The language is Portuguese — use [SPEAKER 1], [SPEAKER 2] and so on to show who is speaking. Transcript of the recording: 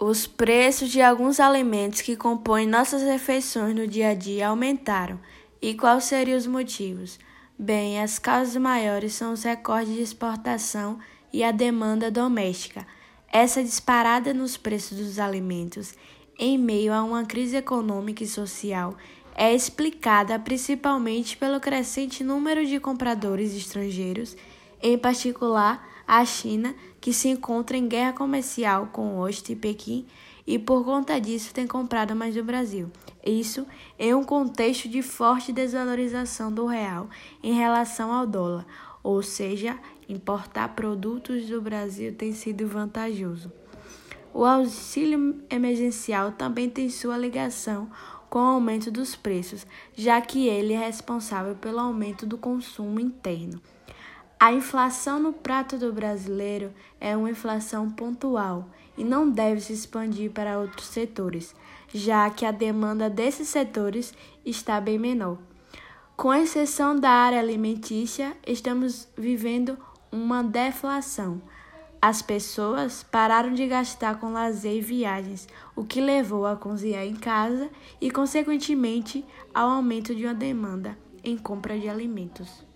[SPEAKER 1] Os preços de alguns alimentos que compõem nossas refeições no dia a dia aumentaram. E quais seriam os motivos? Bem, as causas maiores são os recordes de exportação e a demanda doméstica. Essa disparada nos preços dos alimentos, em meio a uma crise econômica e social, é explicada principalmente pelo crescente número de compradores estrangeiros, em particular a China, que se encontra em guerra comercial com Oeste e Pequim e por conta disso tem comprado mais do Brasil. Isso em um contexto de forte desvalorização do real em relação ao dólar, ou seja, importar produtos do Brasil tem sido vantajoso. O auxílio emergencial também tem sua ligação com o aumento dos preços, já que ele é responsável pelo aumento do consumo interno. A inflação no prato do brasileiro é uma inflação pontual e não deve se expandir para outros setores, já que a demanda desses setores está bem menor. Com exceção da área alimentícia, estamos vivendo uma deflação. As pessoas pararam de gastar com lazer e viagens, o que levou a cozinhar em casa e, consequentemente, ao aumento de uma demanda em compra de alimentos.